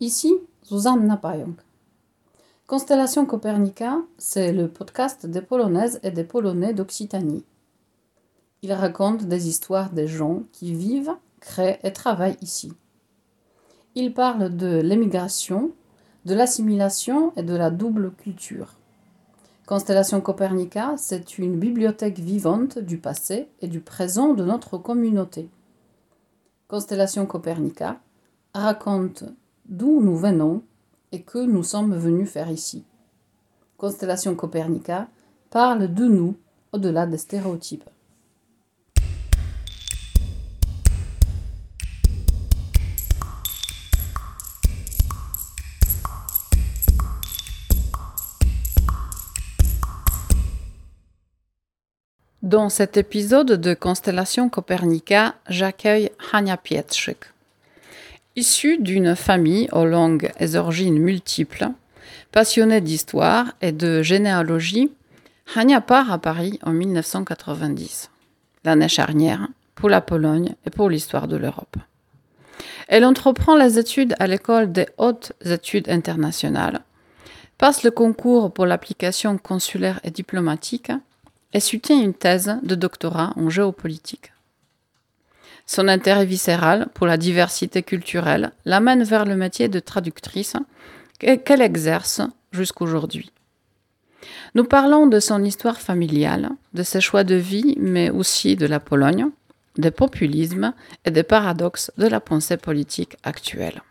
Ici, Zuzanna Pająk. Constellation Copernica, c'est le podcast des Polonaises et des Polonais d'Occitanie. Il raconte des histoires des gens qui vivent, créent et travaillent ici. Il parle de l'émigration, de l'assimilation et de la double culture. Constellation Copernica, c'est une bibliothèque vivante du passé et du présent de notre communauté. Constellation Copernica raconte d'où nous venons et que nous sommes venus faire ici. Constellation Copernica parle de nous au-delà des stéréotypes. Dans cet épisode de Constellation Copernica, j'accueille Hania Pietrzyk. Issue d'une famille aux langues et origines multiples, passionnée d'histoire et de généalogie, Hania part à Paris en 1990, l'année charnière pour la Pologne et pour l'histoire de l'Europe. Elle entreprend les études à l'école des hautes études internationales, passe le concours pour l'application consulaire et diplomatique et soutient une thèse de doctorat en géopolitique. Son intérêt viscéral pour la diversité culturelle l'amène vers le métier de traductrice qu'elle exerce jusqu'aujourd'hui. Nous parlons de son histoire familiale, de ses choix de vie, mais aussi de la Pologne, des populismes et des paradoxes de la pensée politique actuelle.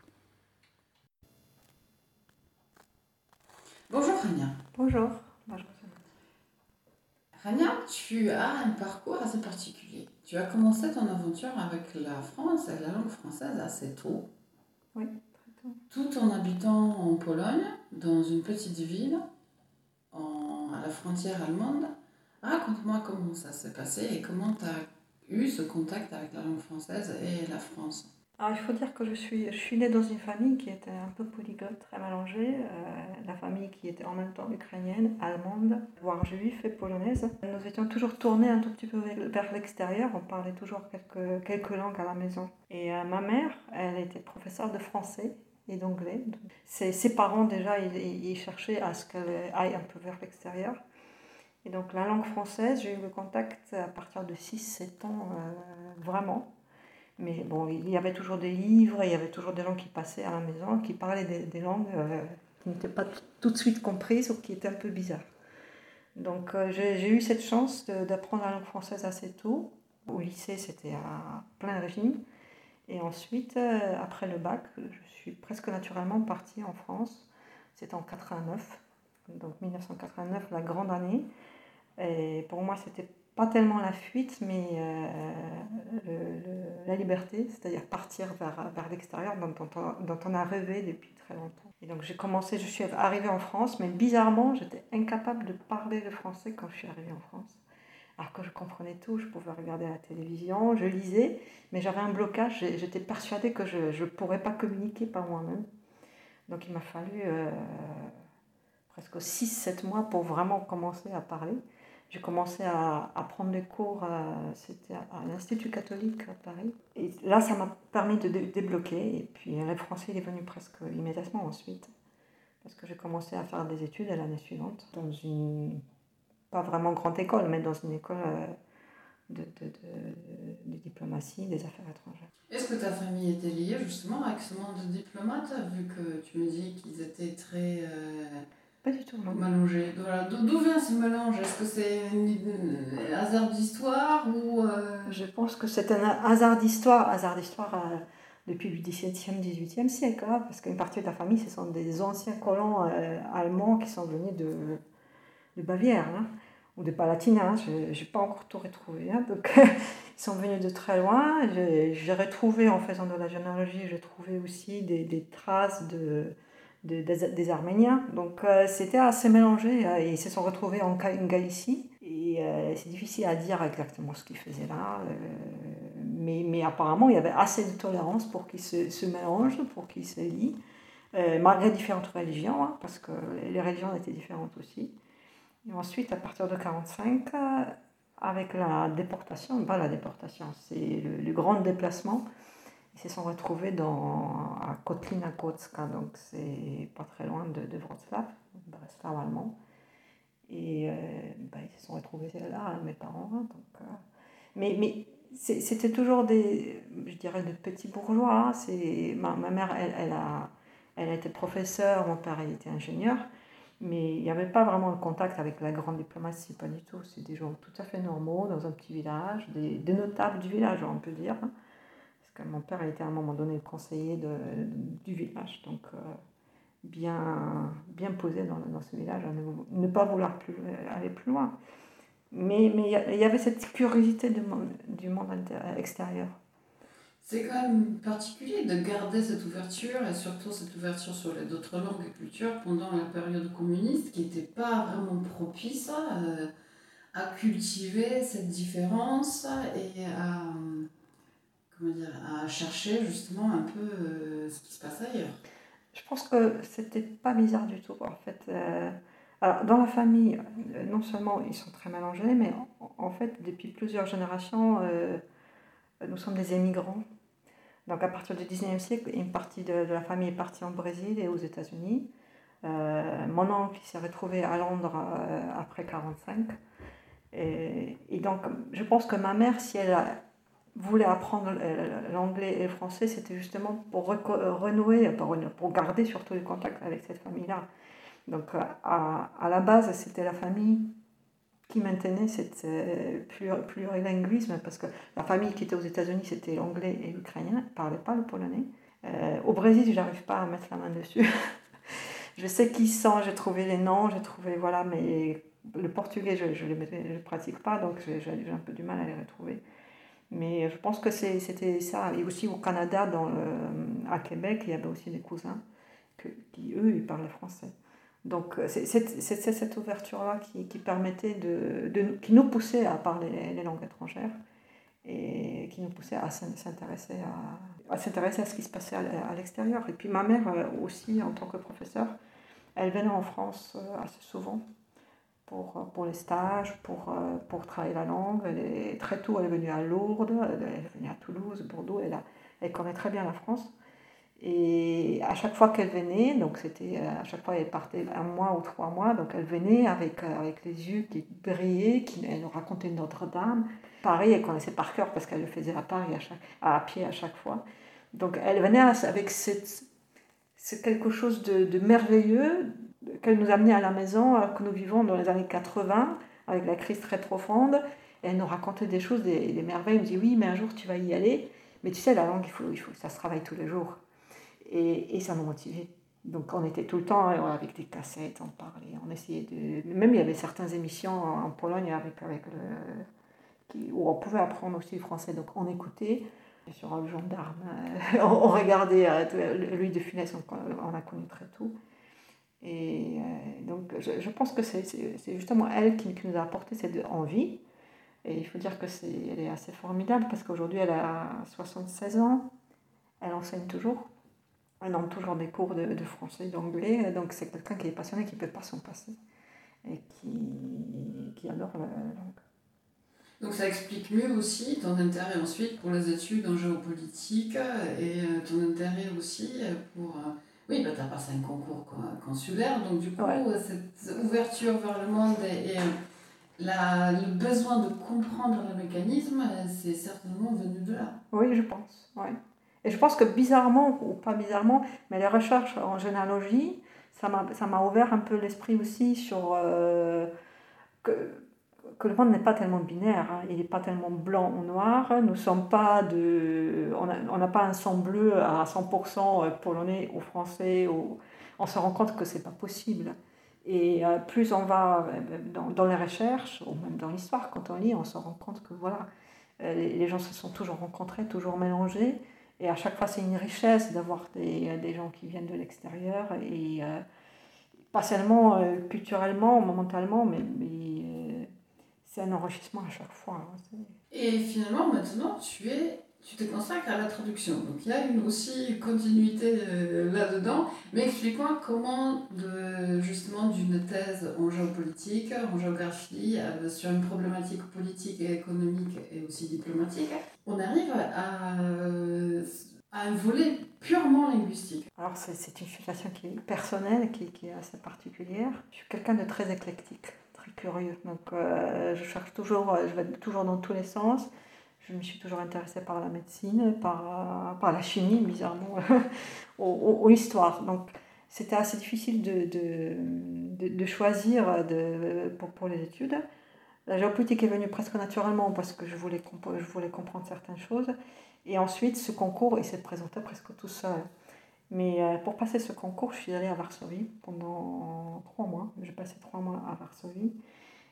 Bonjour Rania. Bonjour. Rania, tu as un parcours assez particulier. Tu as commencé ton aventure avec la France et la langue française assez tôt. Oui, très tôt. Tout en habitant en Pologne, dans une petite ville, à la frontière allemande. Raconte-moi comment ça s'est passé et comment tu as eu ce contact avec la langue française et la France. Alors, il faut dire que je suis, je suis née dans une famille qui était un peu polyglotte, très mélangée. Euh, la famille qui était en même temps ukrainienne, allemande, voire juive et polonaise. Nous étions toujours tournés un tout petit peu vers l'extérieur. On parlait toujours quelques, quelques langues à la maison. Et euh, ma mère, elle était professeure de français et d'anglais. Ses, ses, parents, déjà, ils, cherchaient à ce qu'elle aille un peu vers l'extérieur. Et donc, la langue française, j'ai eu le contact à partir de 6-7 ans, euh, vraiment. Mais bon, il y avait toujours des livres, il y avait toujours des gens qui passaient à la maison, qui parlaient des, langues euh, qui n'étaient pas tout de suite comprises ou qui étaient un peu bizarres. Donc euh, j'ai eu cette chance d'apprendre la langue française assez tôt. Au lycée, c'était à plein régime. Et ensuite, euh, après le bac, je suis presque naturellement partie en France. C'était en 89, donc 1989, la grande année. Et pour moi, c'était pas tellement la fuite, mais euh, la liberté, c'est-à-dire partir vers, vers l'extérieur dont, dont, on a rêvé depuis très longtemps. Et donc j'ai commencé, je suis arrivée en France, mais bizarrement, j'étais incapable de parler le français quand je suis arrivée en France. Alors que je comprenais tout, je pouvais regarder la télévision, je lisais, mais j'avais un blocage, j'étais persuadée que je ne pourrais pas communiquer par moi-même. Donc il m'a fallu euh, presque 6-7 mois pour vraiment commencer à parler j'ai commencé à, à, prendre des cours, c'était à, l'Institut catholique à Paris. Et là, ça m'a permis de débloquer. Et puis le français, il est venu presque immédiatement ensuite. Parce que j'ai commencé à faire des études l'année suivante, dans une, pas vraiment grande école, mais dans une école euh, de, de, de, diplomatie, des affaires étrangères. Est-ce que ta famille était liée justement avec ce monde de diplomates, vu que tu me dis qu'ils étaient très... Euh, pas du tout. Mélangé. D'où vient ce mélange? Est-ce que c'est un hasard d'histoire ou euh, Je pense que c'est un hasard d'histoire. Hasard d'histoire euh, depuis le XVIIe, XVIIIe siècle. Hein, parce qu'une partie de la famille, ce sont des anciens colons euh, allemands qui sont venus de, de Bavière. Hein, ou de Palatinat, je n'ai pas encore tout retrouvé. Hein, donc, ils sont venus de très loin. J'ai retrouvé, en faisant de la généalogie, j'ai trouvé aussi des, des traces de, des, Arméniens. Donc euh, c'était assez mélangé. Euh, et ils se sont retrouvés en, Galicie. Et euh, c'est difficile à dire exactement ce qu'ils faisaient là. mais, mais apparemment, il y avait assez de tolérance pour qu'ils se, se mélangent, pour qu'ils se lient. malgré différentes religions, hein, parce que les religions étaient différentes aussi. Et ensuite, à partir de 1945, avec la déportation, pas la déportation, c'est le, grand déplacement, Ils se sont retrouvés dans, à Kotlina Kotska, donc c'est pas très loin de, de Wrocław, Breslau allemand. Et bah, ils se sont retrouvés là, mes parents. Donc, mais, mais c'était toujours des, je dirais, de petits bourgeois. C'est, ma, ma mère, elle, elle, a, elle a été professeure, mon père, il était ingénieur. Mais il n'y avait pas vraiment le contact avec la grande diplomatie, pas du tout. C'est des gens tout à fait normaux dans un petit village, des, des notables du village, on peut dire. Parce que mon père a été à un moment donné conseiller du village, donc euh, bien, bien posé dans, dans ce village, ne, pas vouloir plus, aller plus loin. Mais il y avait cette curiosité du monde extérieur. C'est quand même particulier de garder cette ouverture et surtout cette ouverture sur les d'autres langues et cultures pendant la période communiste qui n'était pas vraiment propice à, euh, à, cultiver cette différence et à, à chercher justement un peu euh, ce qui se passe ailleurs. Je pense que c'était pas bizarre du tout en fait. Euh, alors, dans la famille, non seulement ils sont très mélangés, mais en, fait, depuis plusieurs générations, nous sommes des émigrants. Donc à partir du 19e siècle, une partie de, la famille est partie en Brésil et aux États-Unis. Euh, mon oncle s'est retrouvé à Londres euh, après 1945. Et, et, donc je pense que ma mère, si elle voulait apprendre l'anglais et le français, c'était justement pour renouer, pour garder surtout le contact avec cette famille-là. Donc à, à la base, c'était la famille qui maintenait cette euh, plurilinguisme, parce que la famille qui était aux États-Unis, c'était l'anglais et l'ukrainien, ne parlait pas le polonais. Euh, au Brésil, je n'arrive pas à mettre la main dessus. je sais qui sont, j'ai trouvé les noms, j'ai trouvé, voilà, mais le portugais, je ne le, pratique pas, donc j'ai un peu du mal à les retrouver. Mais je pense que c'était ça. Et aussi au Canada, dans à Québec, il y avait aussi des cousins qui, eux, ils parlaient français. Donc c'est cette ouverture-là qui, permettait de, qui nous poussait à parler les, langues étrangères et qui nous poussait à s'intéresser à, à ce qui se passait à, l'extérieur. Et puis ma mère euh, aussi, en tant que professeure, elle venait en France euh, assez souvent pour, pour les stages, pour, euh, pour travailler la langue. Elle très tôt, elle est venue à Lourdes, elle est venue à Toulouse, Bordeaux, elle, a, elle connaît très bien la France. Et à chaque fois qu'elle venait, donc c'était euh, à chaque fois elle partait un mois ou trois mois, donc elle venait avec, euh, avec les yeux qui brillaient, qui, elle nous racontait Notre-Dame. Pareil, elle connaissait par cœur parce qu'elle le faisait à Paris à, chaque, à pied à chaque fois. Donc elle venait avec cette, c'est quelque chose de, de merveilleux qu'elle nous amenait à la maison alors que nous vivons dans les années 80 avec la crise très profonde. Et elle nous racontait des choses, des, des merveilles. Elle nous dit oui, mais un jour tu vas y aller. Mais tu sais, la langue, il faut, il faut, ça se travaille tous les jours. Et, et ça nous motivait. Donc on était tout le temps hein, avec des cassettes, on parlait, on essayait de... Même il y avait certaines émissions en Pologne avec, avec où on pouvait apprendre aussi le français, donc on écoutait. Sur le gendarme, on regardait euh, lui de Funès, on, a connu très tôt. Et euh, donc je, je pense que c'est justement elle qui, nous a apporté cette envie. Et il faut dire que c'est est assez formidable parce qu'aujourd'hui elle a 76 ans, elle enseigne toujours. Elle donne toujours des cours de, de français, d'anglais, donc c'est quelqu'un qui est passionné, qui ne peut pas s'en passer et qui, qui adore la langue. Donc ça explique mieux aussi ton intérêt ensuite pour les études en géopolitique et euh, ton intérêt aussi pour... Euh, oui, bah, tu as passé un concours consulaire, donc du coup, cette ouverture vers le monde et, et la, le besoin de comprendre le mécanisme, c'est certainement venu de là. Oui, je pense. Ouais. Et je pense que bizarrement, ou pas bizarrement, mais les recherches en généalogie, ça m'a ouvert un peu l'esprit aussi sur euh, que, que, le monde n'est pas tellement binaire, hein. il n'est pas tellement blanc ou noir, nous sommes pas de, on n'a pas un sang bleu à 100% euh, polonais ou français, on se rend compte que c'est pas possible. Et euh, plus on va dans, dans, les recherches, ou même dans l'histoire, quand on lit, on se rend compte que voilà, les, les gens se sont toujours rencontrés, toujours mélangés. Et à chaque fois, c'est une richesse d'avoir des, des, gens qui viennent de l'extérieur, et euh, pas seulement euh, culturellement, momentalement, mais, euh, c'est un enrichissement à chaque fois. Hein, et finalement, maintenant, tu es tu te consacres à la traduction. Donc il y a une aussi continuité là-dedans. Mais explique-moi comment, de, justement, d'une thèse en géopolitique, en géographie, sur une problématique politique et économique et aussi diplomatique, on arrive à, à un volet purement linguistique. Alors c'est une situation qui est personnelle, qui, qui, est assez particulière. Je suis quelqu'un de très éclectique, curieux. Donc euh, je cherche toujours, je vais toujours dans tous les sens. Je me suis toujours intéressée par la médecine, par, par la chimie, bizarrement, ou l'histoire. Donc c'était assez difficile de, de, de, choisir de, pour, pour, les études. La géopolitique est venue presque naturellement parce que je voulais, je voulais comprendre certaines choses. Et ensuite, ce concours, il s'est présenté presque tout seul. Mais euh, pour passer ce concours, je suis allée à Varsovie pendant trois mois. J'ai passé trois mois à Varsovie.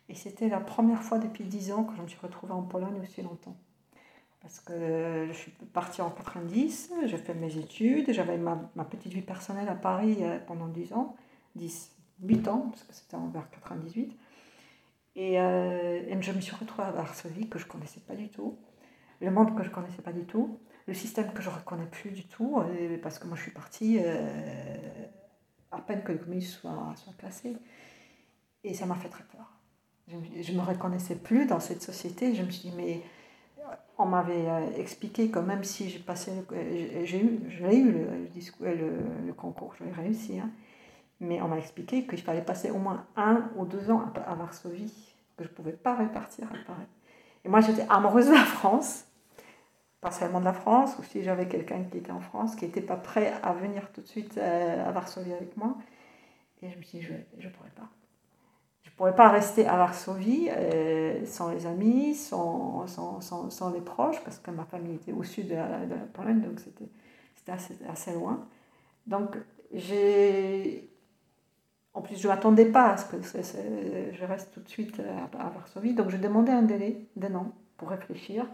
Et c'était la première fois depuis dix ans que je me suis retrouvée en Pologne aussi longtemps. Parce que je suis partie en 90, j'ai fait mes études, j'avais ma, ma, petite vie personnelle à Paris euh, pendant 10 ans, 10, 8 ans, parce que c'était vers 98. Et, euh, et, je me suis retrouvée à Varsovie, que je ne connaissais pas du tout, le monde que je ne connaissais pas du tout, le système que je ne reconnais plus du tout, euh, parce que moi je suis partie à peine que le communisme soit, soit. Et ça m'a fait très peur. Je ne me reconnaissais plus dans cette société. Je me suis dit, mais on m'avait euh, expliqué que même si j'ai passé, j'ai eu, j'ai eu le, le, le, concours, j'ai réussi, hein, mais on m'a expliqué qu'il fallait passer au moins un ou deux ans à, Varsovie, que je ne pouvais pas répartir à Paris. Et moi, j'étais amoureuse de la France, pas seulement de la France, ou si j'avais quelqu'un qui était en France, qui n'était pas prêt à venir tout de suite euh, à Varsovie avec moi. Et je me suis dit, je ne pourrais pas ne pourrais pas rester à Varsovie euh, sans les amis, sans, sans, sans, sans, les proches, parce que ma famille était au sud de la, Pologne, donc c'était assez, assez, loin. Donc, j'ai. En plus, je ne m'attendais pas à ce que je reste tout de suite à, Varsovie, donc je demandais un délai d'un an pour réfléchir,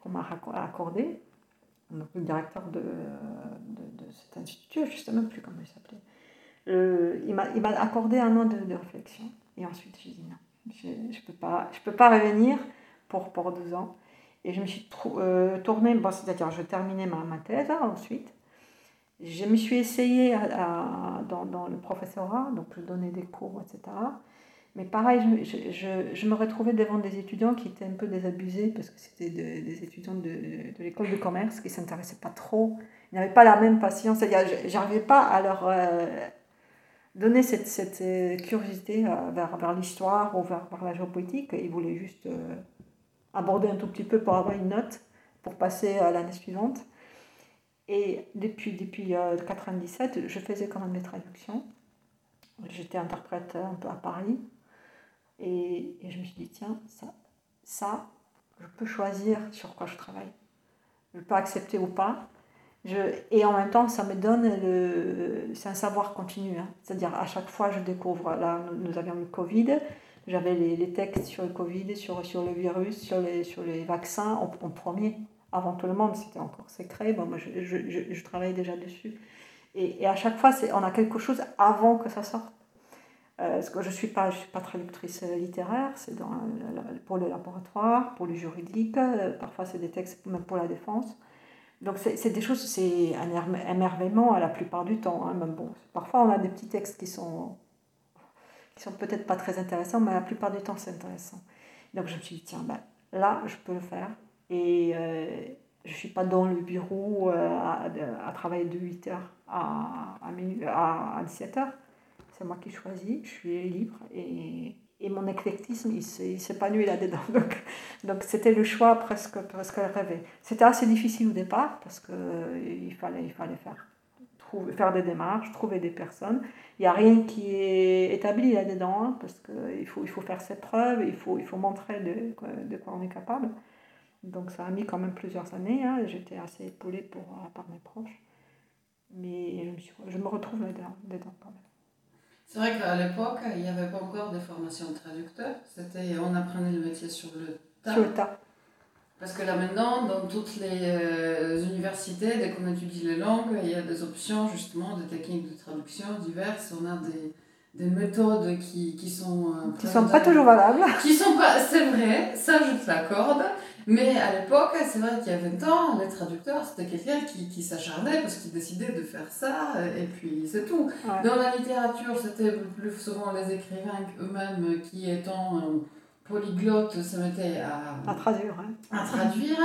qu'on m'a accordé. Donc, le directeur de, de, cet institut, je ne sais même plus comment il s'appelait. Euh, il m'a accordé un an de, de réflexion. Et ensuite, j'ai dit non, je ne peux, je peux pas revenir pour, pour deux ans. Et je me suis euh, tournée, bon, c'est-à-dire je terminais ma, ma thèse hein, ensuite. Je me suis essayée à, dans, dans, le professorat, donc je donnais des cours, etc. Mais pareil, je, je, je, me retrouvais devant des étudiants qui étaient un peu désabusés parce que c'était des étudiants de, de l'école de commerce qui ne s'intéressaient pas trop. Ils n'avaient pas la même patience. J'arrivais pas à leur, euh, donner cette, cette euh, curiosité euh, vers, vers l'histoire ou vers, vers, la géopolitique. Il voulait juste aborder un tout petit peu pour avoir une note pour passer à l'année suivante. Et depuis, depuis 1997, je faisais quand même des traductions. J'étais interprète un peu à Paris. Et, je me suis dit, tiens, ça, ça, je peux choisir sur quoi je travaille. Je peux accepter ou pas. Je, et en même temps, ça me donne le. C'est un savoir continu. Hein. C'est-à-dire, à chaque fois, je découvre. Là, nous, avions le Covid. J'avais les, textes sur le Covid, sur, sur le virus, sur les, sur les vaccins en, premier. Avant tout le monde, c'était encore secret. Bon, moi, je, je, je, je travaillais déjà dessus. Et, et à chaque fois, on a quelque chose avant que ça sorte. Euh, parce que je ne suis, pas, suis pas traductrice littéraire, c'est pour le laboratoire, pour le juridique, euh, parfois c'est des textes même pour la défense. Donc c'est des choses, c'est un émerveillement la plupart du temps. Hein, même bon, parfois on a des petits textes qui sont, qui sont peut-être pas très intéressants, mais la plupart du temps c'est intéressant. Donc je me suis dit, tiens, ben, là je peux le faire. Et euh, je ne suis pas dans le bureau euh, à, à, travailler de 8h à, à, à 17h. C'est moi qui choisis, je suis libre et et mon éclectisme, il s'épanouit là-dedans. Donc, donc c'était le choix presque, presque rêvé. C'était assez difficile au départ parce qu'il euh, fallait, il fallait faire, trouver, faire des démarches, trouver des personnes. Il n'y a rien qui est établi là-dedans hein, parce qu'il faut, il faut faire ses preuves, il faut, il faut montrer de, de quoi on est capable. Donc ça a mis quand même plusieurs années. Hein. J'étais assez épaulée par mes proches. Mais je me, je me retrouve là-dedans, dedans quand même. C'est vrai qu'à l'époque, il n'y avait pas encore de formation de traducteur. C'était, on apprenait le métier sur le tas. Sur le tas. Parce que là maintenant, dans toutes les euh, universités, dès qu'on étudie les langues, il y a des options justement de techniques de traduction diverses. On a des, des méthodes qui, qui sont... Euh, qui ne sont pas toujours valables. Qui sont pas... C'est vrai, ça je te l'accorde. Mais à l'époque, c'est vrai qu'il y a 20 ans, les traducteurs, c'était quelqu'un qui, qui s'acharnait parce qu'il décidait de faire ça, et puis c'est tout. Dans la littérature, c'était plus souvent les écrivains eux-mêmes qui, étant polyglottes, se mettaient à, à traduire. À traduire.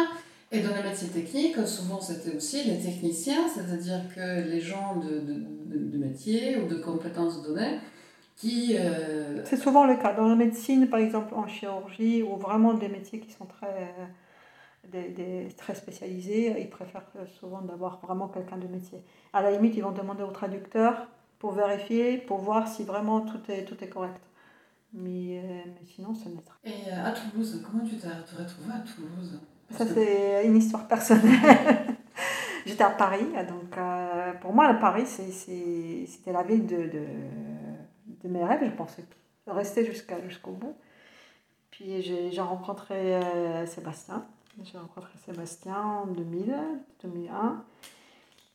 Et dans les métiers techniques, souvent c'était aussi les techniciens, c'est-à-dire que les gens de, de, de, métier ou de compétences données qui... Euh, c'est souvent le cas. Dans la médecine, par exemple, en chirurgie, ou vraiment des métiers qui sont très, des, des, très spécialisés, ils préfèrent souvent d'avoir vraiment quelqu'un de métier. À la limite, ils vont demander au traducteur pour vérifier, pour voir si vraiment tout est, tout est correct. Mais, euh, mais sinon, c'est neutre. Et euh, à Toulouse, comment tu t'es retrouvé à Toulouse? Ça, c'est une histoire personnelle. J'étais à Paris, donc euh, pour moi, Paris, c'était la ville de, de, de, mes rêves. Je pensais rester jusqu'à, jusqu'au bout. Puis j'ai rencontré Sébastien. J'ai rencontré Sébastien en 2000, 2001.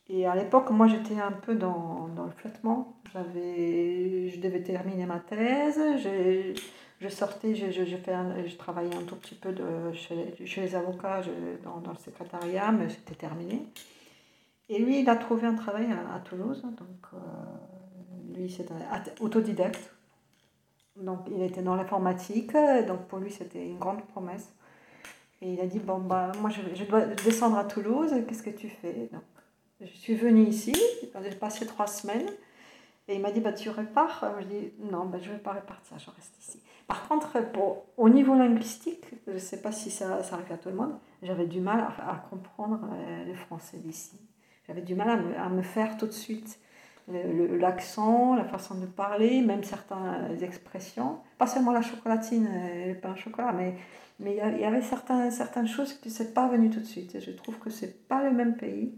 Et à l'époque, moi, j'étais un peu dans, dans le flottement. Je devais terminer ma thèse. Je, je sortais, je, je, je, travaillais un tout petit peu de, chez, chez les avocats, dans, dans, le secrétariat, mais c'était terminé. Et lui, il a trouvé un travail à, Toulouse. Donc, euh, lui, c'était autodidacte. Donc, il était dans l'informatique. Donc, pour lui, c'était une grande promesse. Et il a dit, bon, bah, moi, je, je dois descendre à Toulouse. Qu'est-ce que tu fais? Donc, je suis venue ici, j'ai passé trois semaines, et il m'a dit bah, Tu repars? Je lui ai dit Non, bah, je ne vais pas repartir, je reste ici. Par contre, au niveau linguistique, je ne sais pas si ça, ça, arrive à tout le monde, j'avais du mal à, comprendre euh, le français d'ici. J'avais du mal à me, faire tout de suite l'accent, la façon de parler, même certaines expressions. Pas seulement la chocolatine, euh, le pain au chocolat, mais mais il y avait certains, certaines choses qui ne pas venues tout de suite. je trouve que ce n'est pas le même pays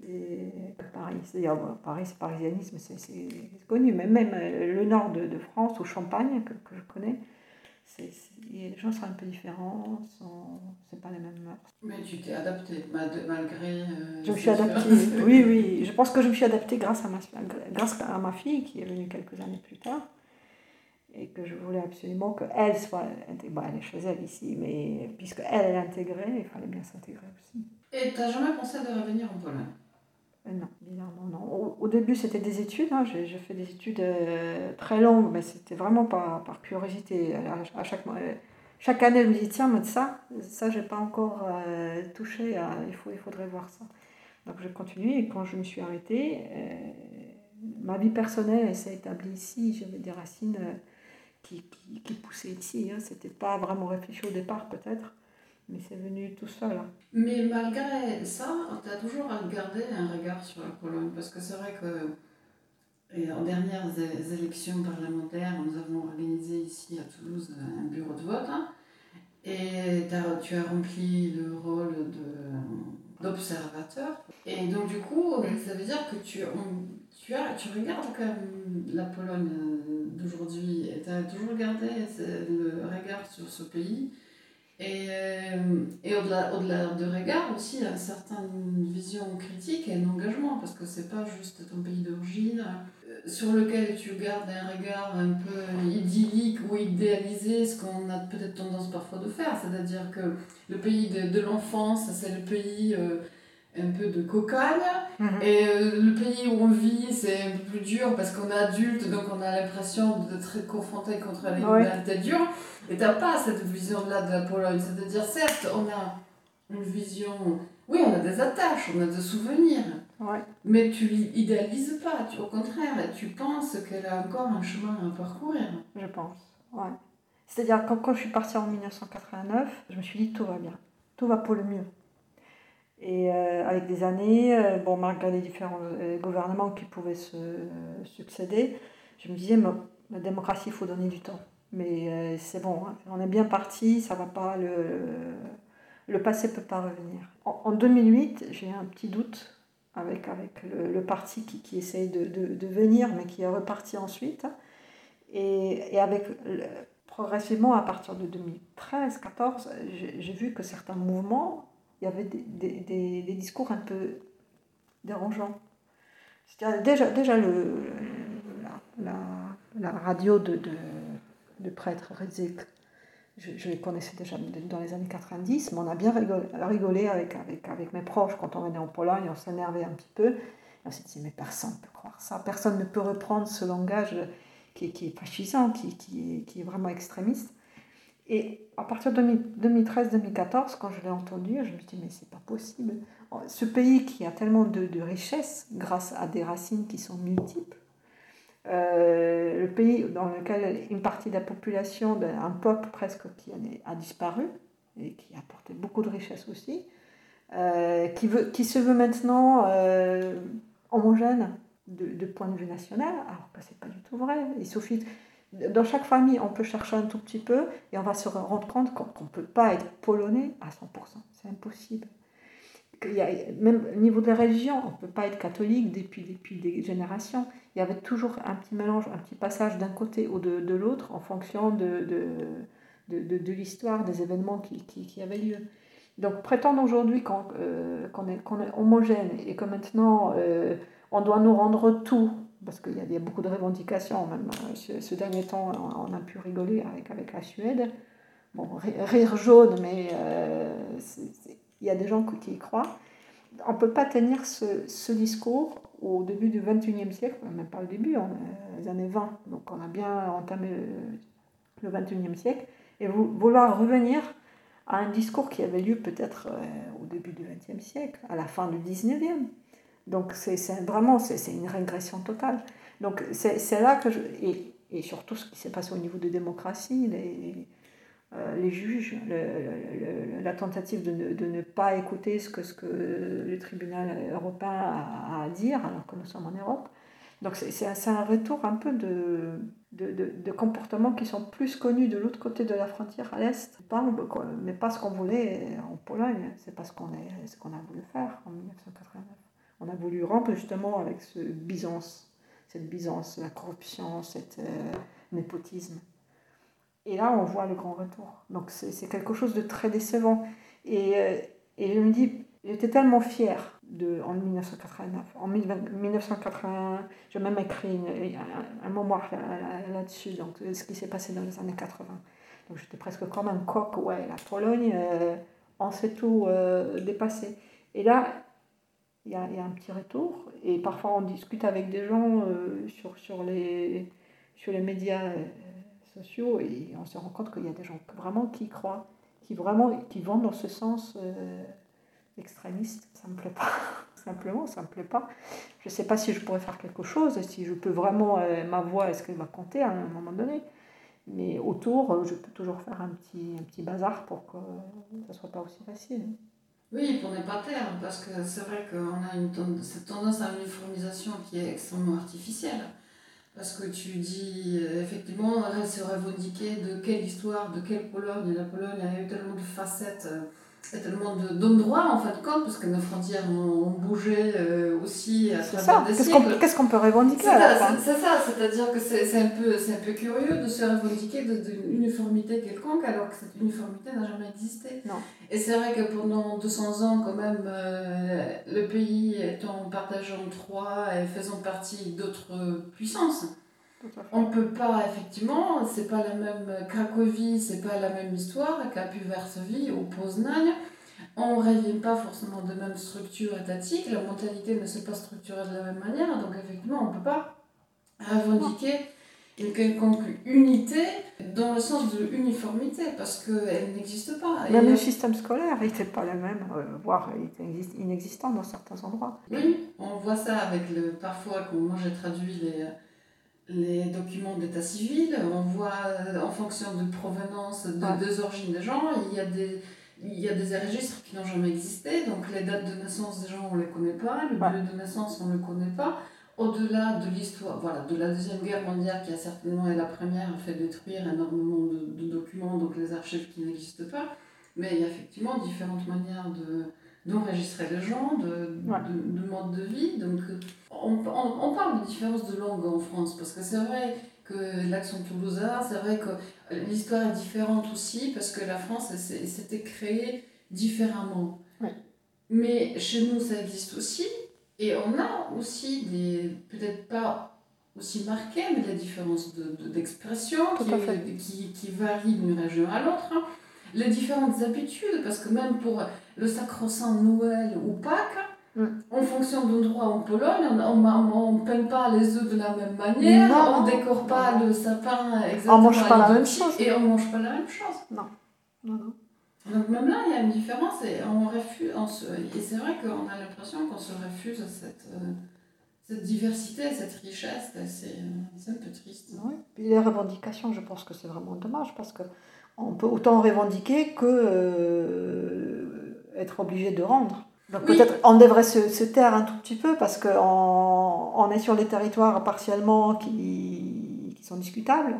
que Paris. D'ailleurs, Paris, c'est parisianisme, c'est connu. Mais même euh, le nord de, de France, ou Champagne, que, que je connais, les gens sont un peu différents, ce n'est pas les mêmes mœurs. Mais tu t'es adapté malgré. Euh, je me suis adaptée, oui, oui. Je pense que je me suis adaptée grâce à, ma, grâce à ma fille qui est venue quelques années plus tard et que je voulais absolument qu'elle soit intégrée. elle est chez elle ici, mais puisqu'elle elle est intégrée, il fallait bien s'intégrer aussi. Et tu n'as jamais pensé de revenir en Pologne? Non, bizarrement non. Au, début, c'était des études. Hein. J'ai, fait des études euh, très longues, mais c'était vraiment par, par curiosité. À, chaque, euh, chaque année, je me dis tiens, mais ça, ça, j'ai pas encore touché. il, faut, il faudrait voir ça. Donc, je continue et quand je me suis arrêtée, ma vie personnelle s'est établie ici. J'avais des racines qui, qui, poussait ici. Hein. C'était pas vraiment réfléchi au départ, peut-être, mais c'est venu tout seul. Hein. Mais malgré ça, tu as toujours gardé un regard sur la Pologne, parce que c'est vrai que et en dernières élections parlementaires, nous avons organisé ici à Toulouse un bureau de vote. Hein. et tu as rempli le rôle d'observateur. Et donc, du coup, ça veut dire que tu, tu, as, tu regardes quand même la Pologne d'aujourd'hui et tu as toujours gardé le regard sur ce pays. Et, euh, et au-delà, au-delà de regard aussi, une certaine vision critique et un engagement, parce que c'est pas juste ton pays d'origine euh, sur lequel tu gardes un regard un peu idyllique ou idéalisé, ce qu'on a peut-être tendance parfois de faire, c'est-à-dire que le pays de, de l'enfance, c'est le pays un peu de cocagne. Mhm. Et euh, le pays où on vit, c'est un peu plus dur parce qu'on est adulte, donc on a l'impression d'être confronté contre les réalités dures. Et t'as pas cette vision-là de la Pologne. C'est-à-dire, certes, on a une vision. Oui, on a des attaches, on a des souvenirs. Mais tu idéalises pas, tu, au contraire, tu penses qu'elle a encore un chemin à parcourir. Je pense, ouais. C'est-à-dire, quand, quand je suis partie en 1989, je me suis dit tout va bien, tout va pour le mieux. Et euh, avec des années, euh, bon, malgré les différents euh, gouvernements qui pouvaient se succéder, je me disais, la démocratie, il faut donner du temps. Mais c'est bon, hein, on est bien parti, ça va pas, le, le passé ne peut pas revenir. En, 2008, j'ai un petit doute avec, avec le, parti qui, qui essaye de, de, venir, mais qui est reparti ensuite. Et, et avec progressivement, à partir de 2013-14, j'ai vu que certains mouvements il y avait des, des, des, discours un peu dérangeants. Déjà, déjà le, la, la, radio de, de, de prêtre Redzik, je, je, les connaissais déjà dans les années 90, mais on a bien rigolé, rigolé avec, avec, avec mes proches quand on venait en Pologne, on s'énervait un petit peu. On s'est dit, mais personne ne peut croire ça, personne ne peut reprendre ce langage qui, qui est fascisant, qui, qui, qui est vraiment extrémiste. Et à partir de 2013-2014, quand je l'ai entendu, je me suis dit, mais c'est pas possible. Ce pays qui a tellement de, de richesses grâce à des racines qui sont multiples, euh, le pays dans lequel une partie de la population, un peuple presque qui a disparu et qui a apporté beaucoup de richesses aussi, euh, qui, veut, qui se veut maintenant euh, homogène de, de, point de vue national, alors que ce n'est pas du tout vrai. Il suffit, dans chaque famille, on peut chercher un tout petit peu et on va se rendre compte qu'on ne peut pas être polonais à 100%. C'est impossible. Même au niveau des religions, on ne peut pas être catholique depuis, depuis des générations. Il y avait toujours un petit mélange, un petit passage d'un côté ou de, de l'autre en fonction de, de, de l'histoire, des événements qui, qui, avaient lieu. Donc prétendre aujourd'hui qu'on euh, est, qu'on est, homogène et que maintenant euh, on doit nous rendre tout, parce qu'il y, a beaucoup de revendications, même euh, ce, dernier temps on, a pu rigoler avec, la Suède. Bon, rire jaune, mais il y a des gens qui y croient. On ne peut pas tenir ce, discours au début du 21e siècle, même pas le début, on les années 20, donc on a bien entamé le, 21e siècle, et vouloir revenir à un discours qui avait lieu peut-être au début du 20e siècle, à la fin du 19e. Donc c'est vraiment c'est une régression totale. Donc c'est là que je... Et, et, surtout ce qui s'est passé au niveau de démocratie, les, euh, les juges, la tentative de ne, de ne, pas écouter ce que, ce que le tribunal européen a, à dire alors que nous sommes en Europe. Donc c'est un retour un peu de, de, de, comportements qui sont plus connus de l'autre côté de la frontière à l'Est, mais pas ce qu'on voulait en Pologne, c'est pas ce qu'on qu'on a voulu faire en 1989 on a voulu rompre justement avec ce Byzance, cette Byzance, la corruption, cet euh, népotisme. Et là, on voit le grand retour. Donc c'est quelque chose de très décevant. Et, euh, et je me dis, j'étais tellement fière de, en 1989. En 1981, j'ai même écrit un, mémoire là-dessus, donc ce qui s'est passé dans les années 80. Donc j'étais presque comme un coq, ouais, la Pologne, euh, on s'est tout dépassé. Et là, il y y a, un petit retour. Et parfois, on discute avec des gens euh, sur, sur, les, sur les médias euh, sociaux et on se rend compte qu'il y a des gens vraiment qui croient, qui, vraiment, qui vont dans ce sens euh, extrémiste. Ça ne me plaît pas. Simplement, ça ne me plaît pas. Je ne sais pas si je pourrais faire quelque chose, si je peux vraiment, ma voix, est-ce qu'elle va compter à un moment donné. Mais autour, je peux toujours faire un petit, un petit bazar pour que ça ne soit pas aussi facile. Oui, pour ne pas taire, parce que c'est vrai qu'on a une cette tendance à l'uniformisation qui est extrêmement artificielle. Parce que tu dis, euh, effectivement, elle se revendiquer de quelle histoire, de quelle Pologne. La Pologne a eu tellement de facettes euh, tellement d'endroits en fin de compte, parce que nos frontières ont, bougé euh, aussi à travers des siècles. Qu'est-ce qu'on peut revendiquer C'est ça, c'est-à-dire que c'est un, peu, un peu curieux de se revendiquer d'une uniformité quelconque alors que cette uniformité n'a jamais existé. Non. Et c'est vrai que pendant 200 ans, quand même, euh, le pays étant partagé en trois et faisant partie d'autres puissances, on ne peut pas, effectivement, c'est pas la même Cracovie, c'est pas la même histoire qu'à Varsovie ou Poznań. On ne revient pas forcément de même structure étatique, la mentalité ne s'est pas structurée de la même manière, donc effectivement, on ne peut pas revendiquer une quelconque unité dans le sens de uniformité, parce qu'elle n'existe pas. Même le système scolaire n'était pas le même, euh, voire inexistant dans certains endroits. Oui, on voit ça avec le. Parfois, quand moi j'ai traduit les les documents d'état civil, on voit euh, en fonction de provenance, de deux origines des gens, il y a des, il y a des registres qui n'ont jamais existé, donc les dates de naissance des gens on ne les connaît pas, le lieu de naissance on ne le connaît pas. Au-delà de l'histoire, voilà, de la Deuxième Guerre mondiale qui a certainement été la première a fait détruire énormément de, de documents, donc les archives qui n'existent pas, mais il y a effectivement différentes manières de, d'enregistrer les gens, de, de, de, mode de vie. Donc, on, on, on, parle de différence de langue en France, parce que c'est vrai que l'accent toulousain, c'est vrai que l'histoire est différente aussi, parce que la France s'était créée différemment. Mais chez nous, ça existe aussi, et on a aussi des, peut-être pas aussi marquées, mais des différences d'expression de, qui, qui, qui, varient d'une région à l'autre. Hein les différentes habitudes, parce que même pour le sacro-saint Noël ou Pâques, Mm. En fonction d'endroit en Pologne, on ne peint pas les œufs de la même manière, on ne décore pas le sapin exactement. On mange pas la même chose. Et on mange pas la même chose. Non. non, non. Donc même là, il y a une différence et on refuse. et c'est vrai qu'on a l'impression qu'on se refuse cette, euh, cette diversité, cette richesse. C'est un peu triste. Oui. Puis les revendications, je pense que c'est vraiment dommage parce que on peut autant revendiquer que euh, être obligé de rendre. Donc peut-être on devrait se, se, taire un tout petit peu parce qu'on on est sur des territoires partiellement qui, qui sont discutables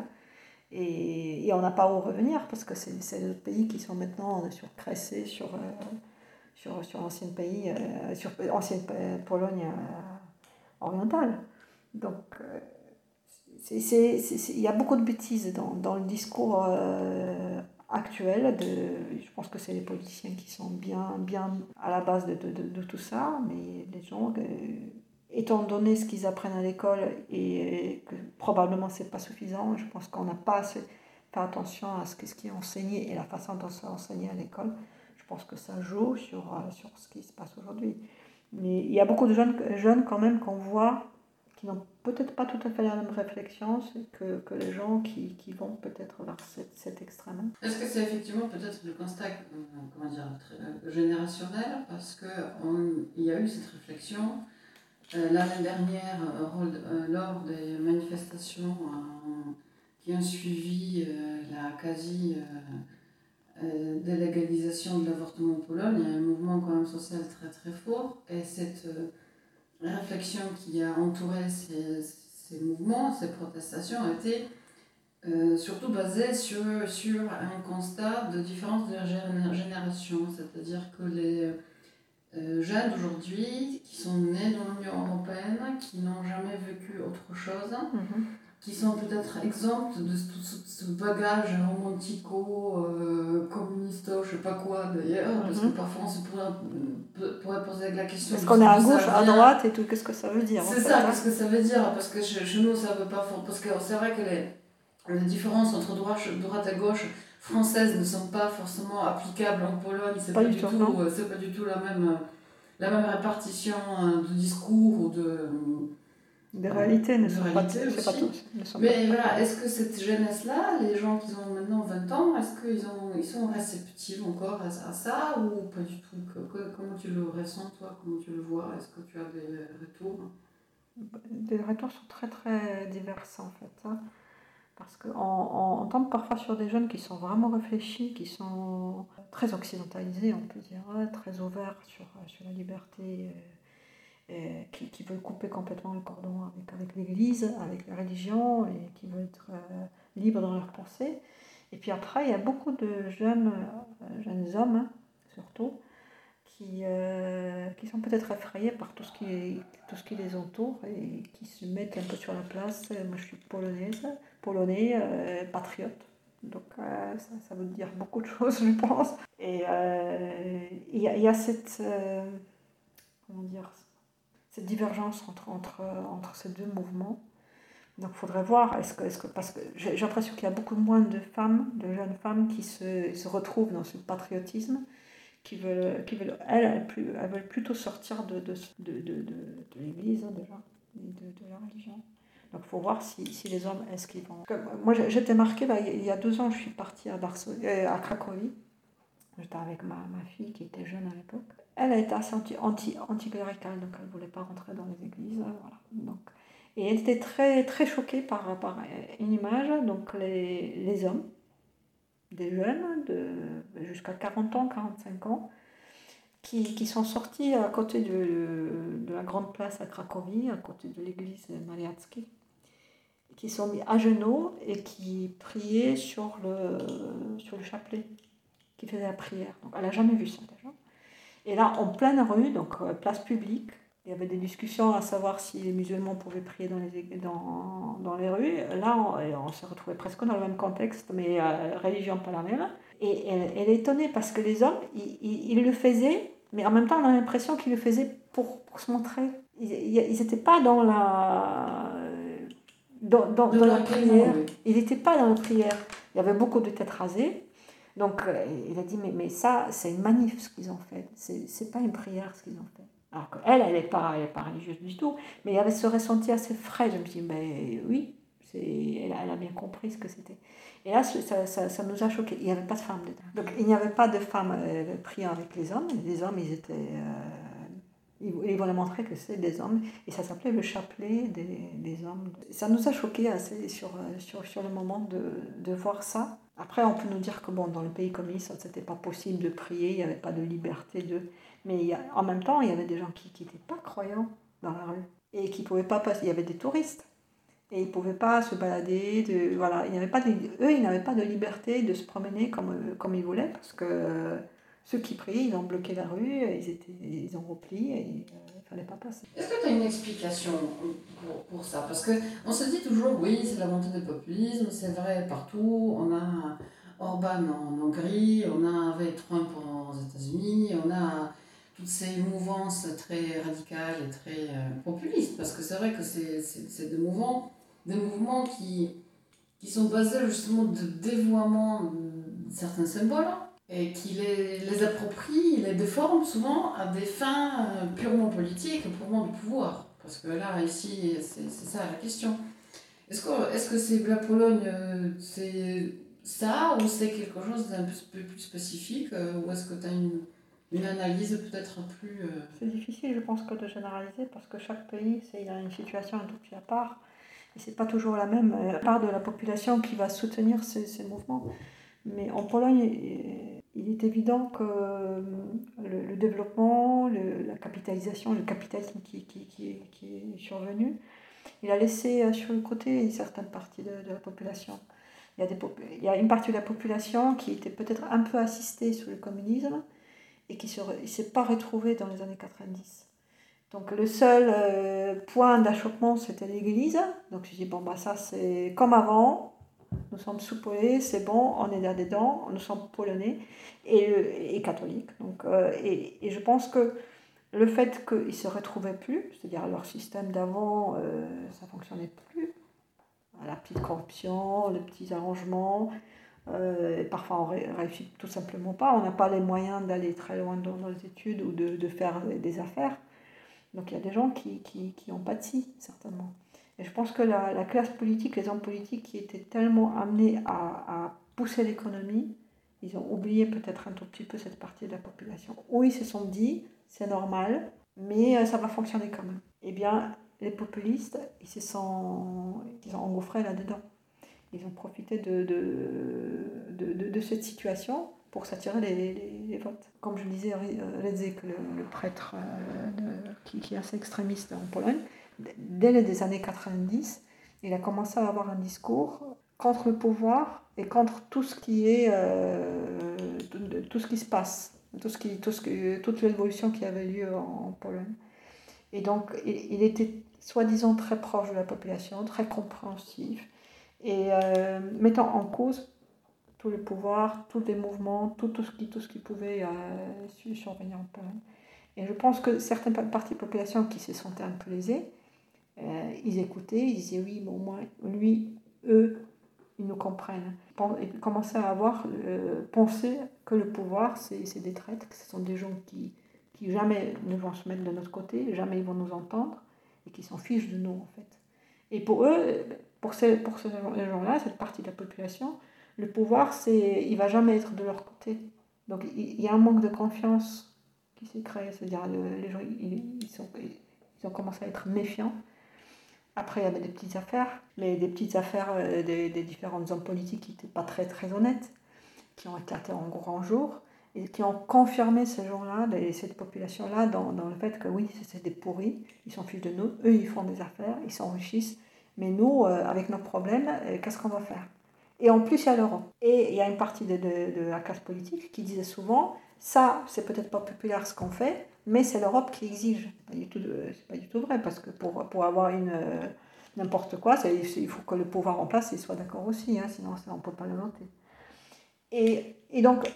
et, et on n'a pas où revenir parce que c'est d'autres pays qui sont maintenant sur Cressé, sur, euh, sur, sur ancienne pays, euh, sur ancienne Pologne euh, orientale. Donc il y a beaucoup de bêtises dans, dans le discours actuel. De, je pense que c'est les politiciens qui sont bien, bien à la base de, de, de, tout ça, mais les gens, euh, étant donné ce qu'ils apprennent à l'école et que probablement c'est pas suffisant, je pense qu'on n'a pas assez fait attention à ce, ce qui est enseigné et la façon dont c'est enseigné à l'école. Je pense que ça joue sur, euh, sur ce qui se passe aujourd'hui. Mais il y a beaucoup de jeunes, jeunes quand même qu'on voit qui n'ont peut-être pas tout à fait la même réflexion que, que les gens qui, qui vont peut-être vers cet, cet extrême. Est-ce que c'est effectivement peut-être le constat euh, comment dire, euh, générationnel Parce qu'il y a eu cette réflexion euh, l'année dernière lors des manifestations qui ont suivi la quasi délégalisation de l'avortement en Pologne. Il y a un mouvement quand même social très très fort et cette la réflexion qui a entouré ces, ces mouvements, ces protestations, a été euh, surtout basée sur, sur un constat de différence de génération. C'est-à-dire que les euh, jeunes d'aujourd'hui, qui sont nés dans l'Union européenne, qui n'ont jamais vécu autre chose, mhm qui sont peut-être exemptes de tout ce, bagage romantico-communiste, euh, je sais pas quoi d'ailleurs, parce que mhm. parfois on se pourrait, pourrait poser la question. Est-ce qu'on est à gauche, à droite et tout Qu'est-ce que ça veut dire C'est ça, hein qu'est-ce que ça veut dire Parce que chez, nous, ça veut pas. Parce que c'est vrai que les, les différences entre droite, droite et gauche françaises ne sont pas forcément applicables en Pologne, c'est pas, pas, du tout, euh, c'est pas du tout la même, la même répartition euh, de discours ou de des réalités ne sont pas, pas tous. Mais voilà, est-ce que cette jeunesse-là, les gens qui ont maintenant 20 ans, est-ce qu'ils ils sont réceptifs encore à, ça ou pas du tout? Comment tu le ressens toi? Comment tu le vois? Est-ce que tu as des retours? Les retours sont très très divers en fait. Hein. Parce qu'on on, tombe parfois sur des jeunes qui sont vraiment réfléchis, qui sont très occidentalisés, on peut dire, très ouverts sur, sur la liberté euh, euh, qui, qui, veulent couper complètement le cordon avec, avec l'Église, avec la religion, et qui veulent être euh, libres dans leur pensée. Et puis après, il y a beaucoup de jeunes, euh, jeunes hommes, hein, surtout, qui, qui sont peut-être effrayés par tout ce, qui, tout ce qui les entoure et qui se mettent un peu sur la place. Moi, je suis polonaise, polonais, patriote. Donc ça, ça, veut dire beaucoup de choses, je pense. Et il y, a cette... comment dire cette divergence entre, entre, entre ces deux mouvements. Donc il faudrait voir, est-ce que, est que, parce que j'ai l'impression qu'il y a beaucoup moins de femmes, de jeunes femmes qui se, se retrouvent dans ce patriotisme, qui veulent, qui veulent elles, elles, veulent plutôt sortir de, de, de, de, l'Église hein, déjà, de, la religion. Donc il faut voir si, si les hommes, est-ce qu'ils vont... Moi j'étais marquée, bah, il y a deux ans je suis partie à, Varsovie, euh, à Cracovie, j'étais avec ma, ma fille qui était jeune à l'époque elle été assez anti, anti, cléricale donc elle ne voulait pas rentrer dans les églises. Voilà. Donc, et elle était très, très choquée par, par une image, donc les, les hommes, des jeunes de jusqu'à 40 ans, 45 ans, qui, qui, sont sortis à côté de, de, la grande place à Cracovie, à côté de l'église Mariacki, qui sont mis à genoux et qui priaient sur le, sur le chapelet, qui faisaient la prière. Donc elle n'a jamais vu ça. Et là, en pleine rue, donc euh, place publique, il y avait des discussions à savoir si les musulmans pouvaient prier dans les, dans, dans les rues. Là, on, on se retrouvait presque dans le même contexte, mais euh, religion pas la même. Et elle, est étonnée parce que les hommes, ils, le faisaient, mais en même temps, on a l'impression qu'ils le faisaient pour, pour se montrer. Ils n'étaient pas dans la, dans, dans, dans la prière. Ils n'étaient pas dans la prière. Il y avait beaucoup de têtes rasées. Donc euh, il a dit, mais, mais ça, c'est une manif ce qu'ils ont fait. C'est, pas une prière ce qu'ils ont fait. Alors qu'elle, elle n'est pas, pas religieuse du tout. Mais il y avait ce ressenti assez frais. Je me dit, ben oui, elle a, elle, a bien compris ce que c'était. Et là, ça, ça, ça, nous a choqué. Il n'y avait pas de femmes dedans. Donc il n'y avait pas de femmes euh, priant avec les hommes. Les hommes, ils étaient. Euh, ils, voulaient montrer que c'est des hommes. Et ça s'appelait le chapelet des, des, hommes. Ça nous a choqué assez sur, euh, sur, sur le moment de, de, voir ça. Après, on peut nous dire que dans le pays communiste, c'était pas possible de prier, il n'y avait pas de liberté de. Mais en même temps, il y avait des gens qui n'étaient pas croyants dans la rue et qui pouvaient pas passer. Il y avait des touristes et ils pouvaient pas se balader. De, voilà, il pas eux, ils n'avaient pas de liberté de se promener comme, comme ils voulaient parce que ceux qui priaient, ils ont bloqué la rue, ils, étaient, ils ont repli et ne Est-ce que tu as une explication pour, pour ça? Parce qu'on se dit toujours, oui, c'est la montée du populisme, c'est vrai partout. On a Orban en Hongrie, on a avec Trump aux États-Unis, on a toutes ces mouvances très radicales et très euh, populistes, parce que c'est vrai que c'est des mouvements, des mouvements qui, qui sont basés justement de dévoiement de certains symboles et qui les, les approprient, les déforment souvent à des fins euh, purement politiques, purement de pouvoir. Parce que là, ici, c'est ça la question. Est-ce que est-ce que c'est la Pologne, euh, c'est ça ou c'est quelque chose d'un peu plus spécifique ou est-ce que tu as une une analyse peut-être plus... Euh, c'est difficile, je pense, que de généraliser, parce que chaque pays, il a une situation un tout petit à part, et c'est pas toujours la même euh, part de la population qui va soutenir ces, ces mouvements. Mais en Pologne, il est évident que euh, le, développement, la capitalisation, le capitalisme qui, qui, qui, est survenu, il a laissé sur le côté une certaine partie de, de la population. Il y, a des, il y a une partie de la population qui était peut-être un peu assistée sous le communisme, et qui ne s'est pas retrouvé dans les années 90. Donc le seul euh, point d'achoppement, c'était l'Église. Donc je dis, bon, bah ça c'est comme avant, nous sommes soupolés, c'est bon, on est là-dedans, nous sommes polonais et, et catholiques. Donc, euh, et, et, je pense que le fait qu'ils ne se retrouvaient plus, c'est-à-dire leur système d'avant, euh, ça ne fonctionnait plus, la petite corruption, les petits arrangements, euh, parfois, on ne réussit tout simplement pas. On n'a pas les moyens d'aller très loin dans nos études ou de, de, faire des affaires. Donc, il y a des gens qui, qui, qui ont pâti, certainement. Et je pense que la, la, classe politique, les hommes politiques qui étaient tellement amenés à, à pousser l'économie, ils ont oublié peut-être un tout petit peu cette partie de la population. Oui, ils se sont dit, c'est normal, mais euh, ça va fonctionner quand même. Eh bien, les populistes, ils se sont, ils sont engouffrés là-dedans. Ils ont profité de, de, de, de cette situation pour s'attirer les, les, votes. Comme je disais, Redzek, le, le prêtre euh, qui, qui, est assez extrémiste en Pologne, dès les années 90, il a commencé à avoir un discours contre le pouvoir et contre tout ce qui est euh, tout, ce qui se passe, tout ce qui, tout ce toute l'évolution qui avait lieu en, Pologne. Et donc, il, était soi-disant très proche de la population, très compréhensif et euh, mettant en cause tous les pouvoirs, tous les mouvements, tout, tout, ce, qui, tout ce qui pouvait euh, survenir en Pologne. Et je pense que certaines parties de la population qui se sentaient un peu lésées, euh, ils écoutaient, ils disaient oui, mais au moins, lui, eux, ils nous comprennent. Ils commençaient à avoir euh, pensé que le pouvoir, c'est des traites, que ce sont des gens qui, qui jamais ne vont se mettre de notre côté, jamais ils vont nous entendre, et qui s'en fichent de nous, en fait. Et pour eux, pour ces, pour ces gens-là, cette partie de la population, le pouvoir, c'est, il va jamais être de leur côté. Donc il, y a un manque de confiance qui s'est créé. C'est-à-dire les gens, ils, sont, ils ont commencé à être méfiants. Après, il y avait des petites affaires, mais des petites affaires euh, des, des différents hommes politiques qui n'étaient pas très, très honnêtes, qui ont éclaté en grand jour et qui ont confirmé ces gens-là, cette population-là, dans, dans, le fait que oui, c'est des pourris, ils s'en fichent de nous, eux, ils font des affaires, ils s'enrichissent, mais nous, euh, avec nos problèmes, euh, qu'est-ce qu'on va faire? Et en plus, il y a l'euro. Et il y a une partie de, de, de, la classe politique qui disait souvent, ça, c'est peut-être pas populaire ce qu'on fait, mais c'est l'Europe qui exige. Ce n'est pas du tout vrai, parce que pour, pour avoir une euh, n'importe quoi, il faut que le pouvoir en place il soit d'accord aussi, hein, sinon on ne peut pas le voter. Et, et donc,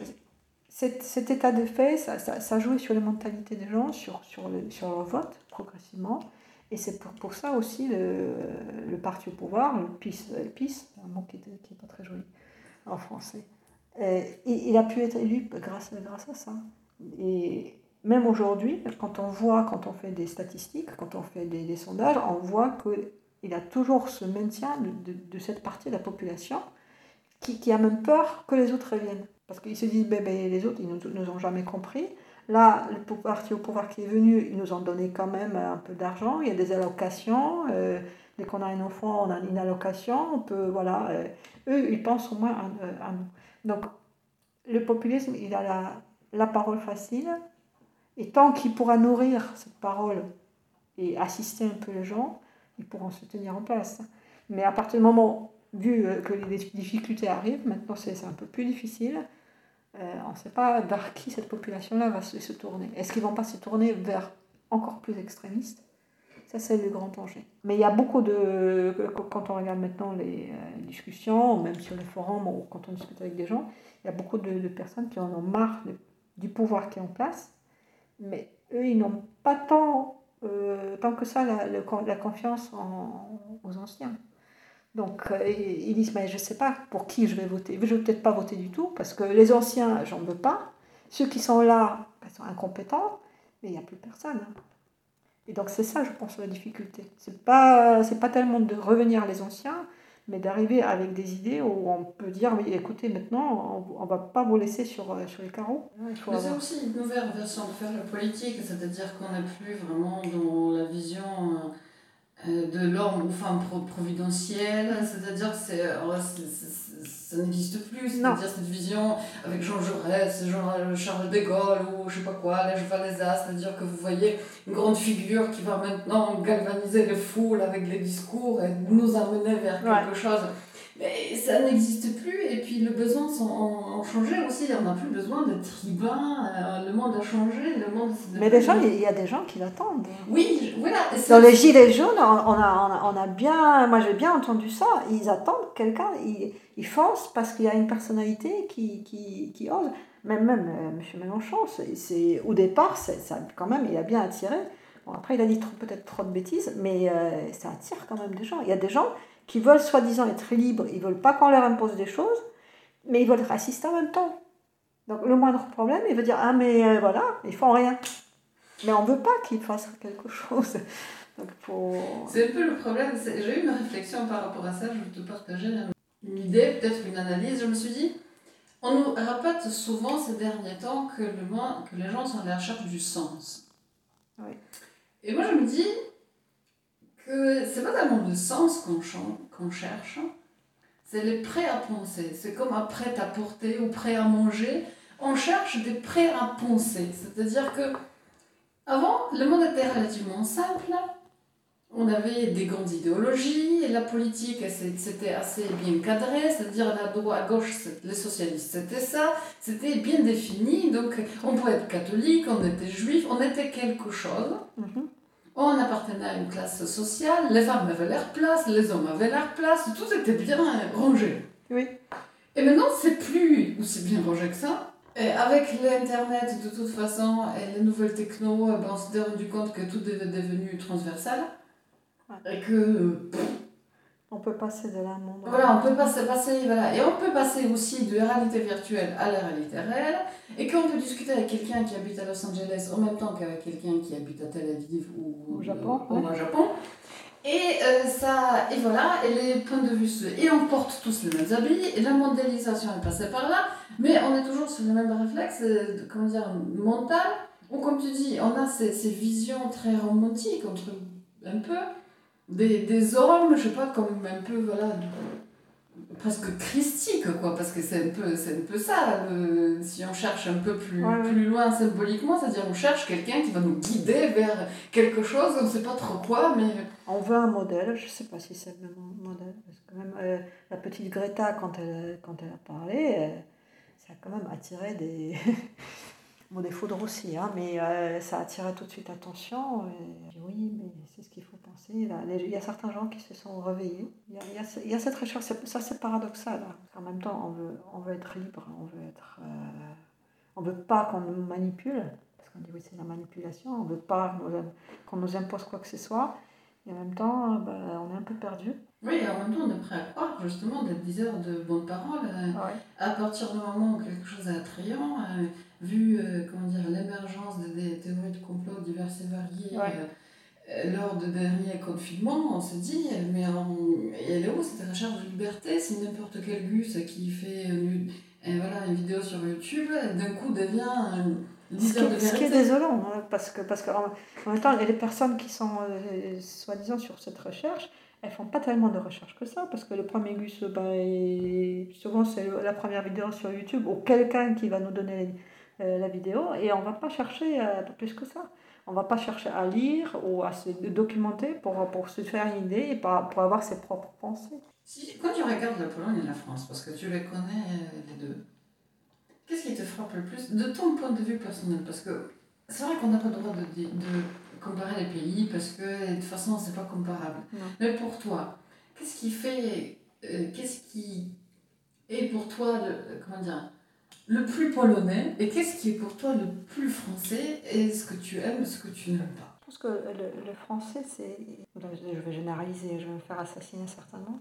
cet, cet, état de fait, ça, ça, ça jouait sur les mentalités des gens, sur, sur, le, sur leur vote, progressivement. Et c'est pour, pour, ça aussi le, le, parti au pouvoir, le PIS, le PIS un mot qui n'est pas très joli en français, et, il a pu être élu grâce, à ça. Et, même aujourd'hui, quand on voit, quand on fait des statistiques, quand on fait des, sondages, on voit qu'il a toujours ce maintien de, cette partie de la population qui, a même peur que les autres reviennent. Parce qu'ils se disent, ben, ben, les autres, ils ne nous, ont jamais compris. Là, le parti au pouvoir qui est venu, ils nous ont donné quand même un peu d'argent, il y a des allocations. Euh, dès qu'on a un enfant, on a une allocation. On peut, voilà, euh, eux, ils pensent au moins à, nous. Donc, le populisme, il a la, parole facile, et tant qu'il pourra nourrir cette parole et assister un peu les gens, ils pourront se tenir en place. Mais à partir du moment, vu euh, que les difficultés arrivent, maintenant c'est un peu plus difficile, euh, on ne sait pas vers qui cette population-là va se, tourner. Est-ce qu'ils vont pas se tourner vers encore plus extrémistes? Ça, c'est le grand danger. Mais il y a beaucoup de. Quand on regarde maintenant les euh, discussions, même sur les forums, ou quand on discute avec des gens, il y a beaucoup de, personnes qui en ont marre du pouvoir qui est en place mais eux, ils n'ont pas tant, euh, tant que ça la, confiance aux anciens. Donc, euh, ils disent, mais je ne sais pas pour qui je vais voter. Je ne vais peut-être pas voter du tout, parce que les anciens, j'en veux pas. Ceux qui sont là, ils sont incompétents, mais il n'y a plus personne. Et donc, c'est ça, je pense, la difficulté. Ce n'est pas, pas tellement de revenir les anciens, mais d'arriver avec des idées où on peut dire mais écoutez, maintenant, on ne va pas vous laisser sur, euh, sur les carreaux. mais c'est aussi une nouvelle façon de faire la politique, c'est-à-dire qu'on n'est plus vraiment dans la vision euh, de l'homme ou femme providentielle, c'est-à-dire que c'est ça n'existe plus. C'est-à-dire cette vision avec Jean Jaurès, Jean Charles de Gaulle ou je sais pas quoi, les Valéza, c'est-à-dire que vous voyez une grande figure qui va maintenant galvaniser les foules avec les discours et nous amener vers quelque chose. Mais ça n'existe plus et puis le besoin a changé aussi. On n'a plus besoin de tribuns. Euh, le monde a changé. Le monde Mais déjà, il y a des gens qui l'attendent. Oui, voilà. Dans les Gilets jaunes, on a, on a, on a bien. Moi, j'ai bien entendu ça. Ils attendent quelqu'un. Ils, ils foncent parce qu'il y a une personnalité qui, qui, qui ose. Même, même euh, M. Mélenchon, c'est, au départ, ça, quand même, il a bien attiré. Bon, après, il a dit peut-être trop de bêtises, mais euh, ça attire quand même des gens. Il y a des gens qui veulent soi-disant être libres, ils veulent pas qu'on leur impose des choses, mais ils veulent être assistés en même temps. Donc le moindre problème, il veut dire Ah, mais euh, voilà, ils font rien. Mais on veut pas qu'ils fassent quelque chose. C'est un peu le problème. J'ai eu une réflexion par rapport à ça, je vais te partager une idée, peut-être une analyse. Je me suis dit On nous répète souvent ces derniers temps que, le, que les gens sont à la recherche du sens. Oui. Et moi, je me dis que c'est pas tellement le sens qu'on cherche, c'est les prêts à penser. C'est comme un prêt à porter ou prêt à manger. On cherche des prêts à penser. C'est-à-dire que avant, le monde était relativement simple. On avait des grandes idéologies, la politique c'était assez bien cadré, c'est-à-dire la droite, à gauche, les socialistes c'était ça, c'était bien défini, donc on pouvait être catholique, on était juif, on était quelque chose. Mm-hmm. On appartenait à une classe sociale, les femmes avaient leur place, les hommes avaient leur place, tout était bien rangé. Oui. Et maintenant, c'est plus aussi bien rangé que ça. Et avec l'Internet, de toute façon, et les nouvelles techno, eh ben, on s'est rendu compte que tout est devenu transversal. Et que. On peut passer de l'un monde. Voilà, on peut passer, passer, voilà. Et on peut passer aussi de la réalité virtuelle à la réalité réelle. Et qu'on peut discuter avec quelqu'un qui habite à Los Angeles en même temps qu'avec quelqu'un qui habite à Tel Aviv ou au Japon. Ou au Japon. Et, euh, ça, et voilà, et les points de vue, et on porte tous les mêmes habits, et la mondialisation est passée par là, mais on est toujours sur le même réflexe, euh, comment dire, mental, ou comme tu dis, on a ces, ces visions très romantiques, entre un peu, des, des hommes, je sais pas, comme un peu, voilà, presque christique, quoi, parce que c'est un peu, c'est un peu ça, si on cherche un peu plus, plus loin symboliquement, c'est-à-dire on cherche quelqu'un qui va nous guider vers quelque chose, on ne sait pas trop quoi, mais... On veut un modèle, je ne sais pas si c'est le même modèle, parce que même euh, la petite Greta, quand elle, quand elle a parlé, euh, ça a quand même attiré des... Bon, des foudres aussi, hein, mais euh, ça a attiré tout de suite attention. Et, oui, mais c'est ce qu'il faut Il y a certains gens qui se sont réveillés. Il y a, il y a, cette recherche, ça c'est paradoxal. Hein. En même temps, on veut, on veut être libre, on veut être... Euh, on veut pas qu'on nous manipule, parce qu'on dit oui, c'est la manipulation, on veut pas qu'on nous impose quoi que ce soit. Et en même temps, ben, on est un peu perdu. Oui, en même temps, on est prêt à croire justement d'être diseur de bonnes paroles. Euh, à partir du moment où quelque chose est attrayant, euh, vu euh, comment dire l'émergence des, théories de complot diverses et variées lors de derniers confinements, on se dit mais elle est où cette recherche de liberté? Si n'importe quel gus qui fait une, voilà, une vidéo sur YouTube d'un coup devient ce qui, est, ce qui est désolant, hein, parce que parce qu'en en même temps, des personnes qui sont soi-disant sur cette recherche, elles font pas tellement de recherche que ça, parce que le premier gus, bah, souvent c'est la première vidéo sur YouTube, ou quelqu'un qui va nous donner euh, la vidéo, et on va pas chercher euh, plus que ça. On va pas chercher à lire ou à se documenter pour, pour se faire une idée et pour, pour avoir ses propres pensées. Si, quand tu regardes la Pologne et la France, parce que tu les connais euh, les deux, qu'est-ce qui te frappe le plus de ton point de vue personnel? Parce que c'est vrai qu'on n'a pas le droit de, de comparer les pays parce que de toute façon, c'est pas comparable. Mais pour toi, qu'est-ce qui fait. Euh, qu'est-ce qui est pour toi le, comment dire, le plus polonais et qu'est-ce qui est pour toi le plus français? Et ce que tu aimes, ce que tu n'aimes pas? Je pense que le, le français, c'est. Je vais généraliser, je vais me faire assassiner certainement,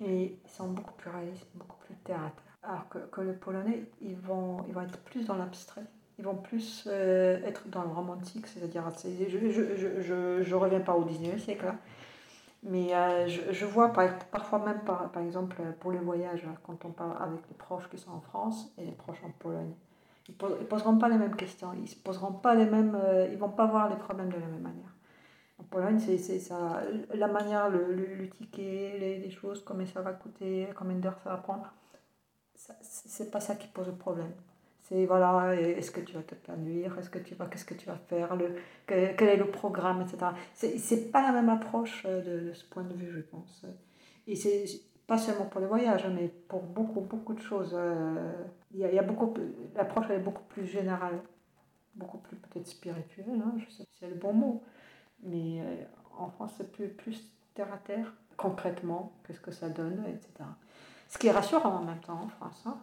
mais ils sont beaucoup plus réalistes, beaucoup plus théâtre. Alors que, que le polonais, ils vont, ils vont être plus dans l'abstrait ils vont plus euh, être dans le romantique, c'est-à-dire, je ne reviens pas au 19e siècle, hein. Mais euh, je, je, vois par, parfois même, par, par exemple, pour les voyages, hein, quand on parle avec les proches qui sont en France et les proches en Pologne, ils ne poseront pas les mêmes questions, ils ne euh, vont pas voir les problèmes de la même manière. En Pologne, c'est ça, la manière, le, le, ticket, les, les, choses, combien ça va coûter, combien d'heures ça va prendre, c'est pas ça qui pose le problème. C'est voilà, est-ce que tu vas te conduire, est-ce que tu vas, qu'est-ce que tu vas faire, le, quel, est le programme, etc. C'est, pas la même approche euh, de, ce point de vue, je pense. Et c'est pas seulement pour les voyages, mais pour beaucoup, beaucoup de choses. Euh, il y a, il y l'approche est beaucoup plus générale, beaucoup plus peut-être spirituelle, hein, je sais c'est le bon mot. Mais euh, en France, c'est plus, plus terre à terre, concrètement, qu'est-ce que ça donne, etc. Ce qui est rassurant en même temps en France. Hein.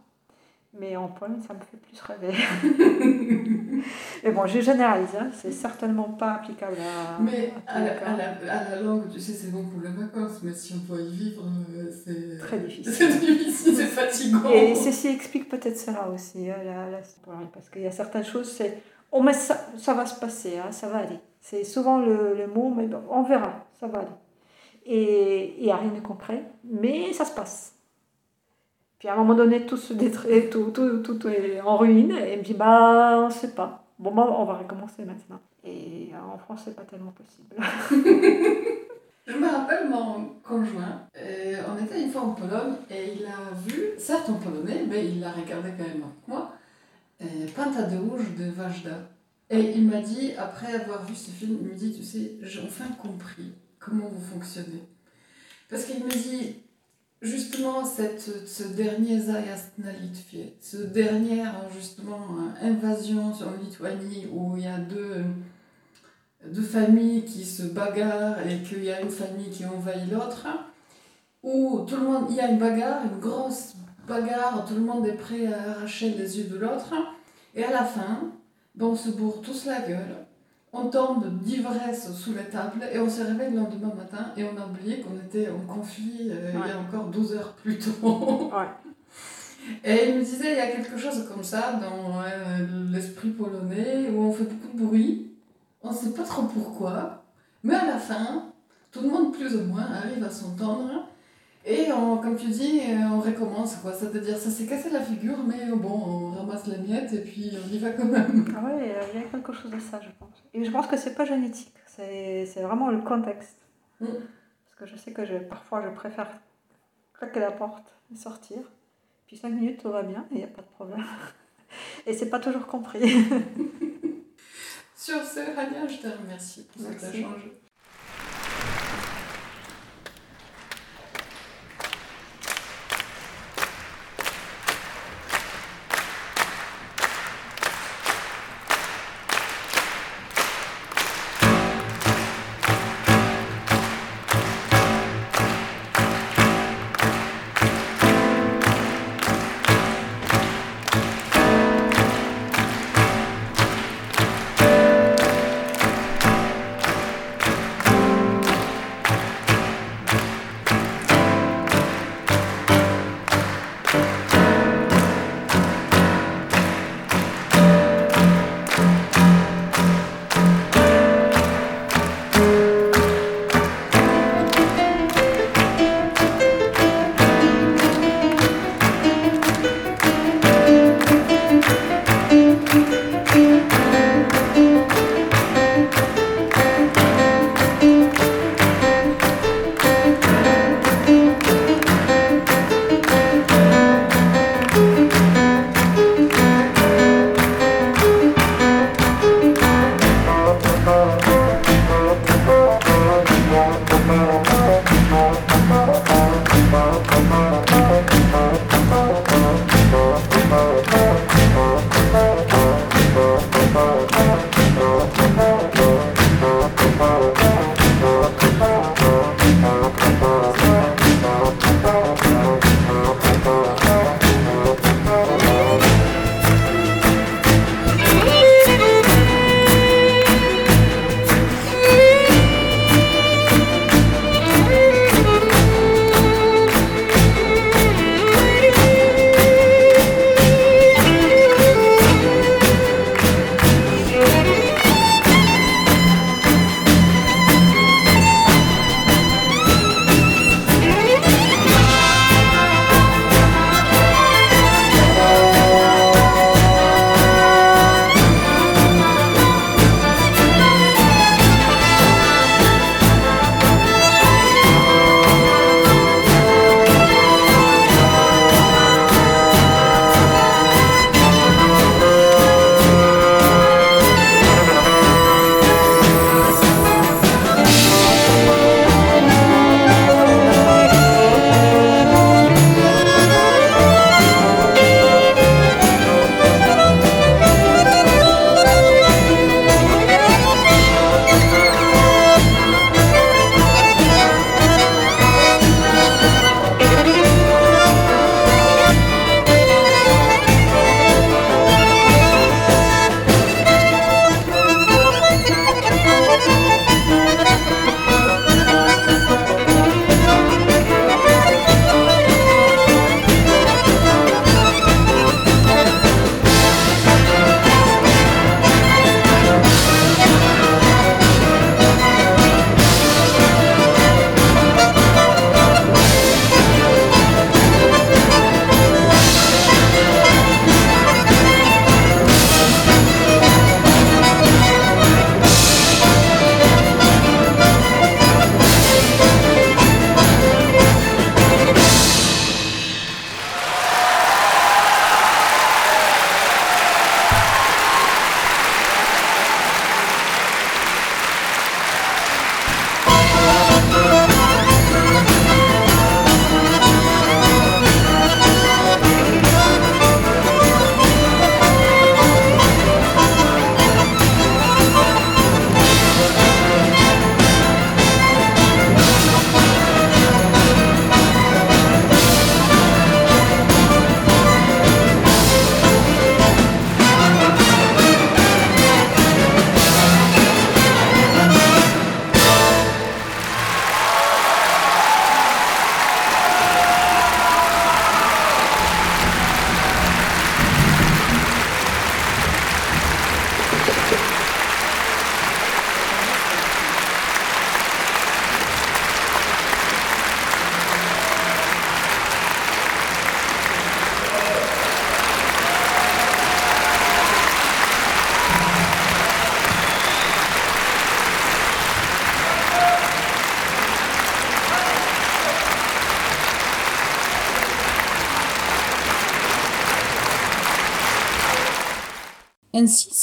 Mais en Pologne, ça me fait plus rêver. mais bon, je généralise, hein. c'est certainement pas applicable à. Mais à, la, à, la, à, la, langue, tu sais, c'est bon pour les vacances, mais si on doit y vivre, euh, c'est. Très difficile. C'est difficile, c'est fatigant. Et ceci explique peut-être cela aussi, hein, la, la, parce qu'il y a certaines choses, c'est. Oh, mais ça, ça va se passer, hein, ça va aller. C'est souvent le, le mot, mais on verra, ça va aller. Et il n'y a rien de concret, mais ça se passe. Puis à un moment donné, tout se détruit, tout, tout, tout, est en ruine. Et il me dit, bah, on sait pas. Bon, bah, on va recommencer maintenant. Et en France, c'est pas tellement possible. Je me rappelle mon conjoint, euh, on était une fois en Pologne et il a vu, certes en polonais, mais il l'a regardé quand même avec moi, euh, Pinta de Rouge de Vajda. Et il m'a dit, après avoir vu ce film, il me dit, tu sais, j'ai enfin compris comment vous fonctionnez. Parce qu'il me dit, justement cette, ce dernier Zayastnalitfie, ce dernière justement invasion sur Lituanie où il y a deux, deux familles qui se bagarrent et qu'il y a une famille qui envahit l'autre, où tout le monde, il y a une bagarre, une grosse bagarre, tout le monde est prêt à arracher les yeux de l'autre, et à la fin, ben, on se bourre tous la gueule on tombe d'ivresse sous la table et on se réveille le lendemain matin et on a oublié qu'on était en conflit euh, il y a encore 12 heures plus tôt. Et il me disait, il y a quelque chose comme ça dans l'esprit polonais où on fait beaucoup de bruit, on ne sait pas trop pourquoi, mais à la fin, tout le monde plus ou moins arrive à s'entendre. Et on, comme tu dis, euh, on recommence, quoi. C'est-à-dire, ça s'est cassé la figure, mais bon, la miette et puis on y va quand même. Ah ouais, il y a quelque chose de ça, je pense. Et je pense que c'est pas génétique, c'est vraiment le contexte. Mm. Parce que je sais que je, parfois, je préfère claquer la porte et sortir. Puis cinq minutes, tout va bien et il n'y a pas de problème. Et c'est pas toujours compris. Sur ce, Rania, je te remercie pour cet échange.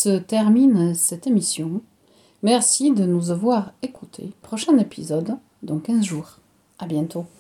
Se termine cette émission. Merci de nous avoir écoutés. Prochain épisode dans 15 jours. À bientôt.